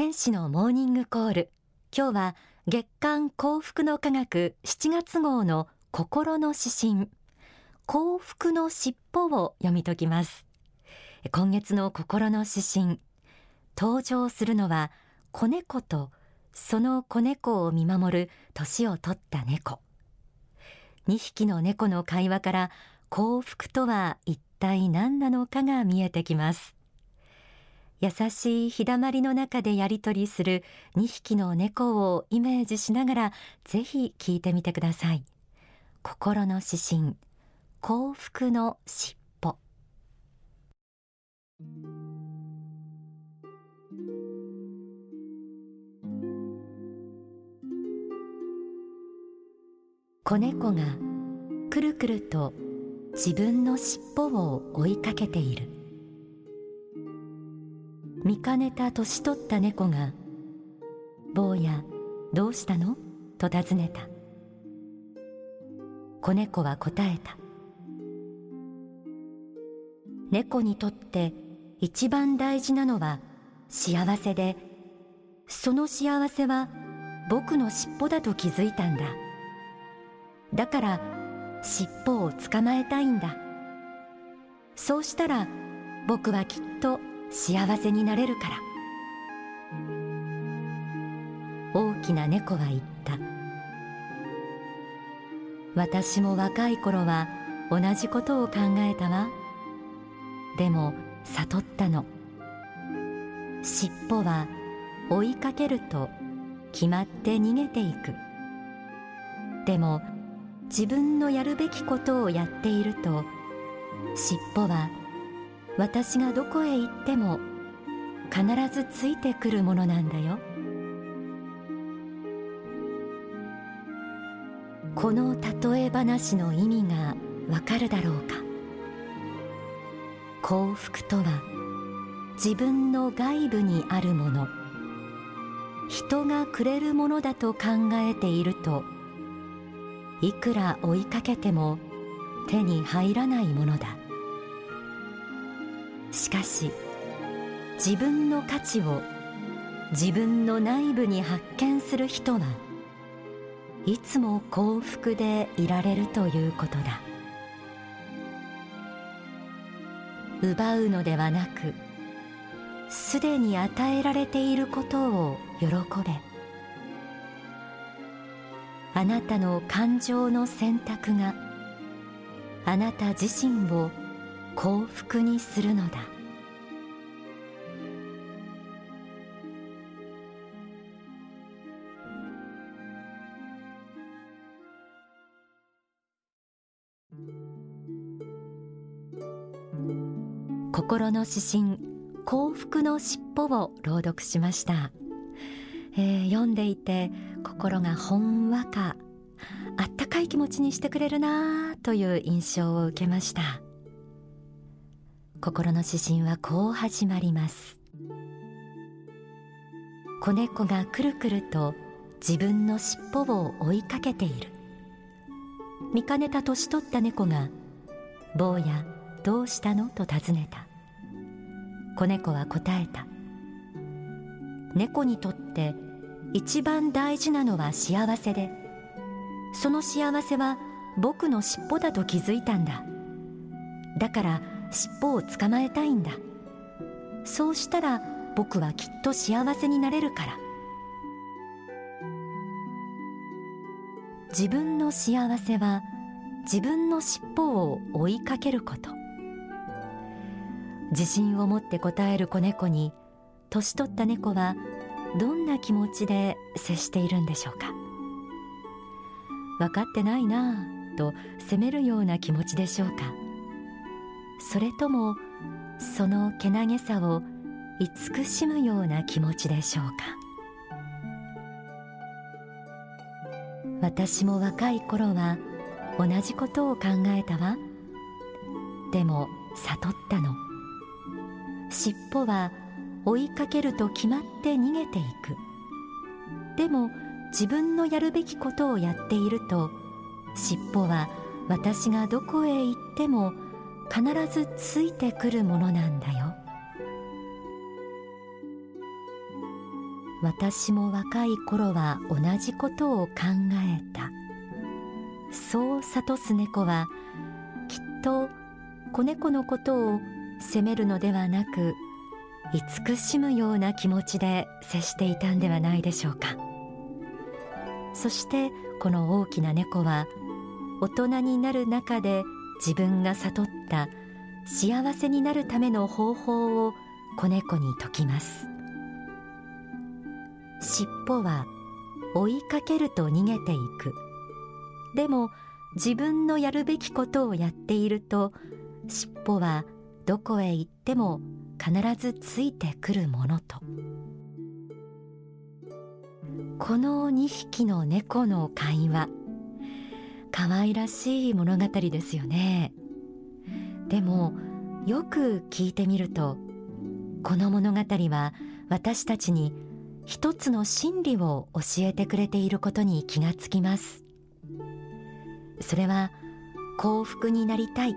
天使のモーニングコール。今日は月刊幸福の科学7月号の心の指針。幸福の尻尾を読み解きます。今月の心の指針。登場するのは子猫とその子猫を見守る年を取った猫。2匹の猫の会話から幸福とは一体何なのかが見えてきます。優しい日だまりの中でやり取りする2匹の猫をイメージしながらぜひ聞いてみてください。心の指針幸福の尻尾。子猫がくるくると自分の尻尾を追いかけている。見かねた年取った猫が「坊やどうしたの?」と尋ねた。子猫は答えた。猫にとって一番大事なのは幸せでその幸せは僕の尻尾だと気づいたんだ。だから尻尾を捕まえたいんだ。そうしたら僕はきっと幸せになれるから。大きな猫は言った。私も若い頃は同じことを考えたわ。でも悟ったの。尻尾は追いかけると決まって逃げていく。でも自分のやるべきことをやっていると尻尾は私がどこへ行っても必ずついてくるものなんだよ。この例え話の意味がわかるだろうか？幸福とは自分の外部にあるもの。人がくれるものだと考えているといくら追いかけても手に入らないものだ。しかし自分の価値を自分の内部に発見する人はいつも幸福でいられるということだ。奪うのではなくすでに与えられていることを喜べ。あなたの感情の選択があなた自身を幸福にするのだ。心の指針幸福の尻尾を朗読しました、えー、読んでいて心がほんわかあったかい気持ちにしてくれるなという印象を受けました。心の指針はこう始まります。子猫がくるくると自分の尻尾を追いかけている。見かねた年取った猫が「坊やどうしたの?」と尋ねた。子猫は答えた猫にとって一番大事なのは幸せでその幸せは僕の尻尾だと気づいたんだ。だから尻尾を捕まえたいんだ。そうしたら僕はきっと幸せになれるから。自分の幸せは自分の尻尾を追いかけること。自信を持って答える子猫に年取った猫はどんな気持ちで接しているんでしょうか。分かってないなぁと責めるような気持ちでしょうか。それともそのけなげさを慈しむような気持ちでしょうか？私も若い頃は同じことを考えたわ。でも悟ったの。尻尾は追いかけると決まって逃げていく。でも自分のやるべきことをやっていると尻尾は私がどこへ行っても必ずついてくるものなんだよ。私も若い頃は同じことを考えた。そう諭す猫はきっと子猫のことを責めるのではなく慈しむような気持ちで接していたんではないでしょうか。そしてこの大きな猫は大人になる中で自分が悟った幸せになるための方法を子猫に説きます。尻尾は追いかけると逃げていく。でも自分のやるべきことをやっていると尻尾はどこへ行っても必ずついてくるものと。この2匹の猫の会話。可愛らしい物語ですよね。でもよく聞いてみるとこの物語は私たちに一つの真理を教えてくれていることに気がつきます。それは幸福になりたい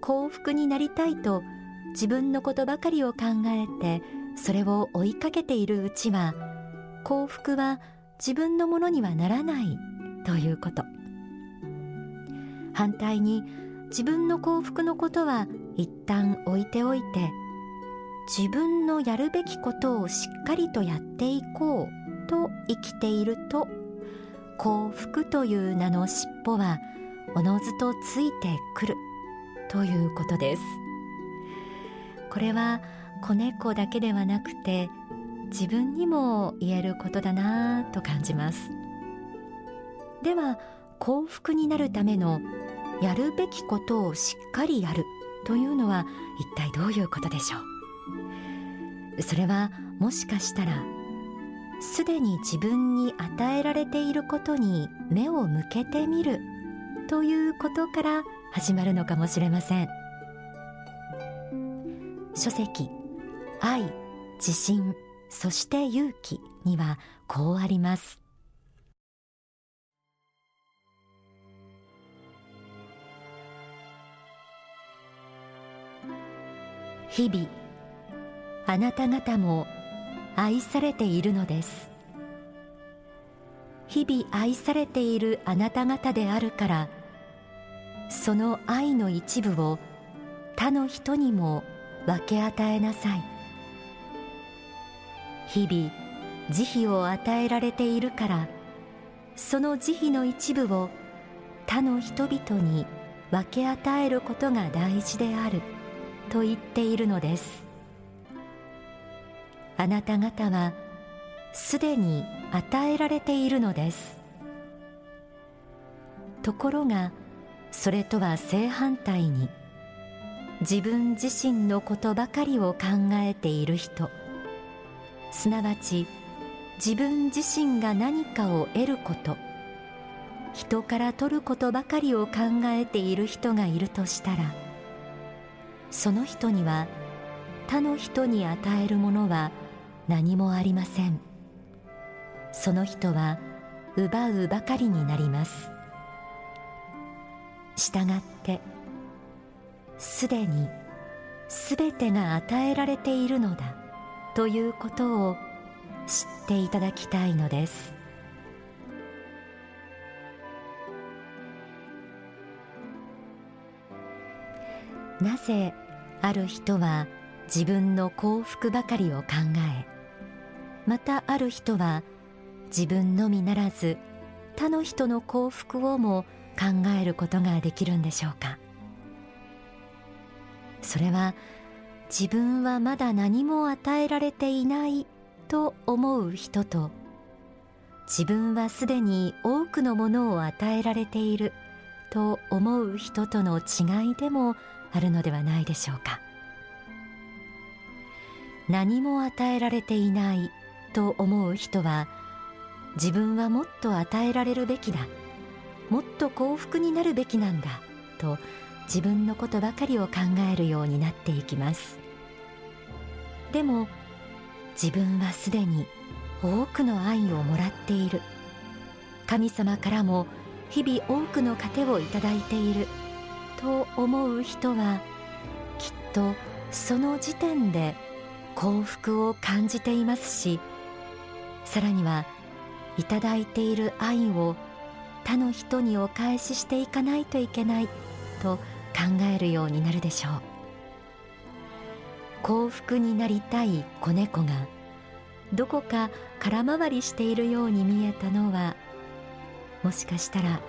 幸福になりたいと自分のことばかりを考えてそれを追いかけているうちは幸福は自分のものにはならないということ。反対に自分の幸福のことは一旦置いておいて自分のやるべきことをしっかりとやっていこうと生きていると幸福という名の尻尾はおのずとついてくるということです。これは子猫だけではなくて自分にも言えることだなぁと感じます。では幸福になるためのやるべきことをしっかりやるというのは一体どういうことでしょう？それはもしかしたらすでに自分に与えられていることに目を向けてみるということから始まるのかもしれません。書籍愛自信そして勇気にはこうあります。日々あなた方も愛されているのです。日々愛されているあなた方であるからその愛の一部を他の人にも分け与えなさい。日々慈悲を与えられているからその慈悲の一部を他の人々に分け与えることが大事である。と言っているのです。あなた方はすでに与えられているのです。ところがそれとは正反対に自分自身のことばかりを考えている人すなわち自分自身が何かを得ること人から取ることばかりを考えている人がいるとしたらその人には他の人に与えるものは何もありません。その人は奪うばかりになります。したがってすでにすべてが与えられているのだということを知っていただきたいのです。なぜある人は自分の幸福ばかりを考えまたある人は自分のみならず他の人の幸福をも考えることができるんでしょうか？それは自分はまだ何も与えられていないと思う人と自分はすでに多くのものを与えられていると思う人との違いでもあるのではないでしょうか。何も与えられていないと思う人は自分はもっと与えられるべきだもっと幸福になるべきなんだと自分のことばかりを考えるようになっていきます。でも自分はすでに多くの愛をもらっている。神様からも日々多くの糧をいただいている。と思う人はきっとその時点で幸福を感じていますしさらにはいただいている愛を他の人にお返ししていかないといけないと考えるようになるでしょう。幸福になりたい子猫がどこか空回りしているように見えたのはもしかしたら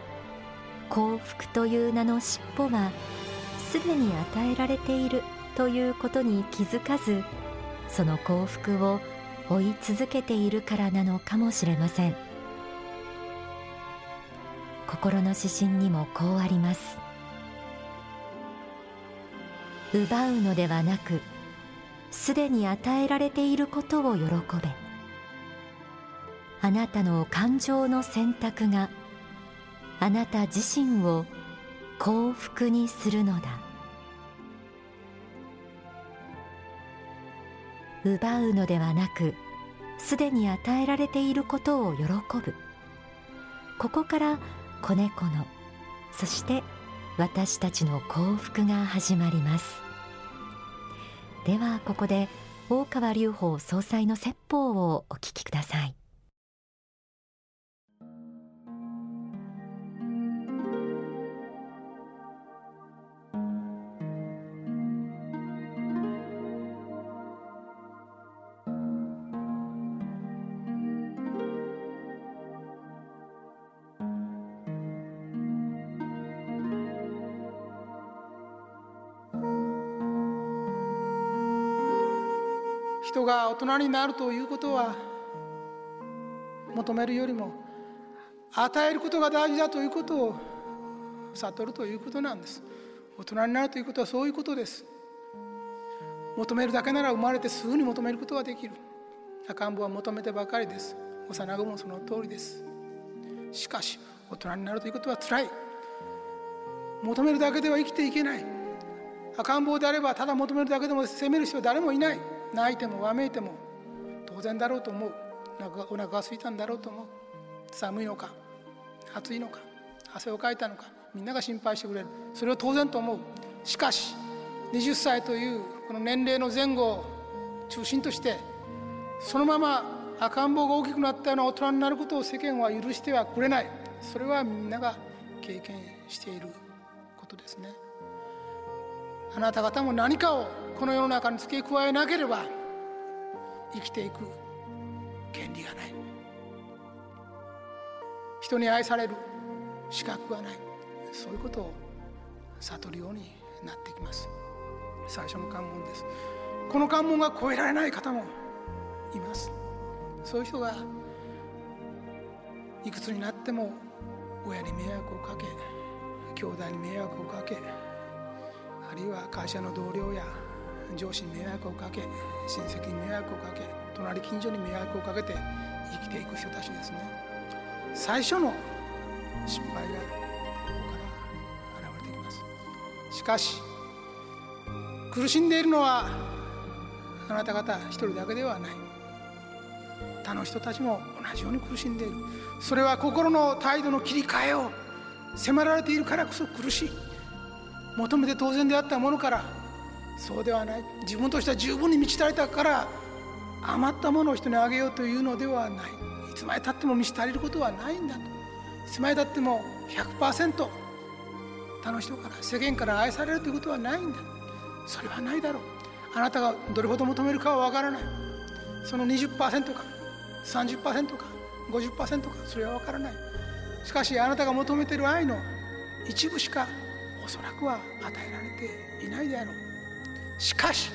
幸福という名の尻尾はすでに与えられているということに気づかずその幸福を追い続けているからなのかもしれません。心の指針にもこうあります。奪うのではなくすでに与えられていることを喜べ。あなたの感情の選択があなた自身を幸福にするのだ。奪うのではなくすでに与えられていることを喜ぶ。ここから子猫のそして私たちの幸福が始まります。ではここで大川隆法総裁の説法をお聞きください。人が大人になるということは求めるよりも与えることが大事だということを悟るということなんです。大人になるということはそういうことです。求めるだけなら生まれてすぐに求めることができる。赤ん坊は求めてばかりです。幼子もその通りです。しかし大人になるということはつらい。求めるだけでは生きていけない。赤ん坊であればただ求めるだけでも責める人は誰もいない。泣いてもわめいても当然だろうと思う。お腹が空いたんだろうと思う。寒いのか暑いのか汗をかいたのかみんなが心配してくれる。それを当然と思う。しかし20歳というこの年齢の前後を中心としてそのまま赤ん坊が大きくなったような大人になることを世間は許してはくれない。それはみんなが経験していることですね。あなた方も何かをこの世の中に付け加えなければ生きていく権利がない。人に愛される資格がない。そういうことを悟るようになってきます。最初の関門です。この関門が越えられない方もいます。そういう人がいくつになっても親に迷惑をかけ兄弟に迷惑をかけあるいは会社の同僚や上司に迷惑をかけ親戚に迷惑をかけ隣近所に迷惑をかけて生きていく人たちですね。最初の失敗がここから現れてきます。しかし苦しんでいるのはあなた方一人だけではない。他の人たちも同じように苦しんでいる。それは心の態度の切り替えを迫られているからこそ苦しい。求めて当然であったものからそうではない。自分としては十分に満ち足りたから余ったものを人にあげようというのではない。いつまでたっても満ち足りることはないんだと。いつまでたっても100%他の人から世間から愛されるということはないんだ。それはないだろう。あなたがどれほど求めるかは分からない。その20%か30%か50%かそれは分からない。しかしあなたが求めている愛の一部しかおそらくは与えられていないであろう。しかし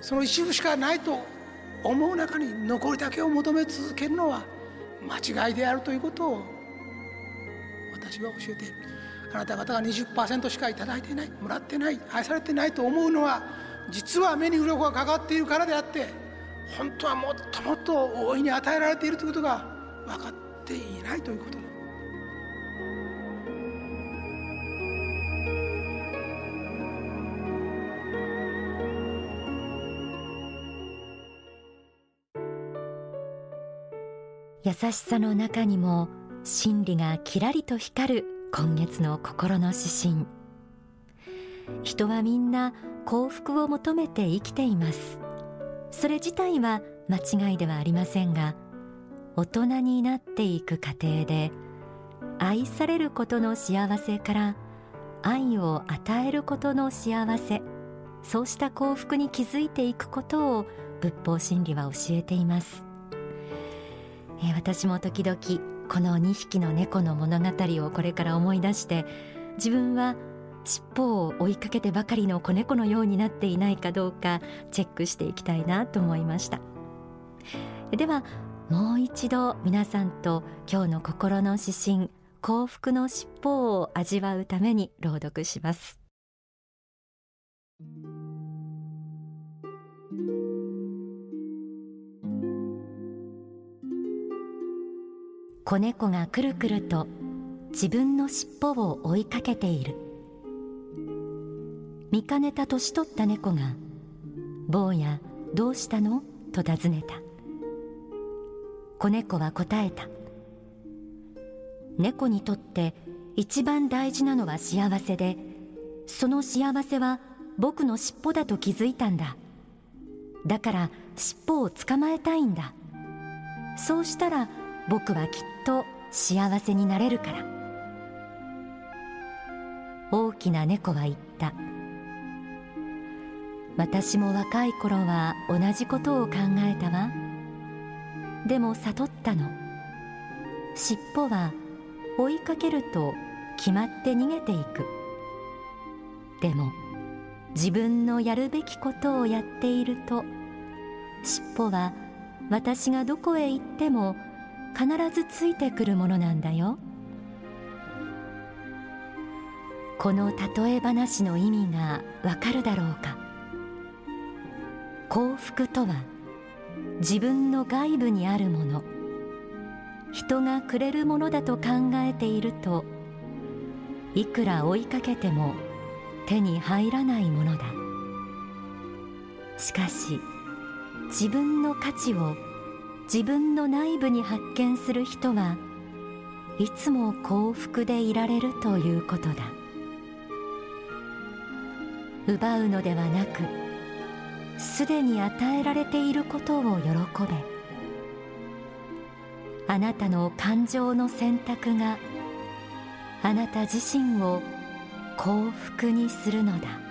その一部しかないと思う中に残りだけを求め続けるのは間違いであるということを私は教えてあなた方が20%しか頂いていないもらってない愛されてないと思うのは実は目に鱗がかかっているからであって本当はもっともっと大いに与えられているということが分かっていないということだ優しさの中にも真理がきらりと光る今月の心の指針。人はみんな幸福を求めて生きています。それ自体は間違いではありませんが大人になっていく過程で愛されることの幸せから愛を与えることの幸せそうした幸福に気づいていくことを仏法真理は教えています、え、私も時々この2匹の猫の物語をこれから思い出して自分は尻尾を追いかけてばかりの子猫のようになっていないかどうかチェックしていきたいなと思いました。ではもう一度皆さんと今日の心の指針幸福の尻尾を味わうために朗読します。子猫がくるくると自分の尻尾を追いかけている。見かねた年取った猫が「坊やどうしたの?」と尋ねた。子猫は答えた猫にとって一番大事なのは幸せでその幸せは僕の尻尾だと気づいたんだ。だから尻尾を捕まえたいんだ。そうしたら僕はきっと幸せになれるから。大きな猫は言った。私も若い頃は同じことを考えたわ。でも悟ったの。尻尾は追いかけると決まって逃げていく。でも自分のやるべきことをやっていると尻尾は私がどこへ行っても必ずついてくるものなんだよ。この例え話の意味がわかるだろうか。幸福とは自分の外部にあるもの。人がくれるものだと考えているといくら追いかけても手に入らないものだ。しかし自分の価値を自分の内部に発見する人はいつも幸福でいられるということだ。奪うのではなくすでに与えられていることを喜べ。あなたの感情の選択があなた自身を幸福にするのだ。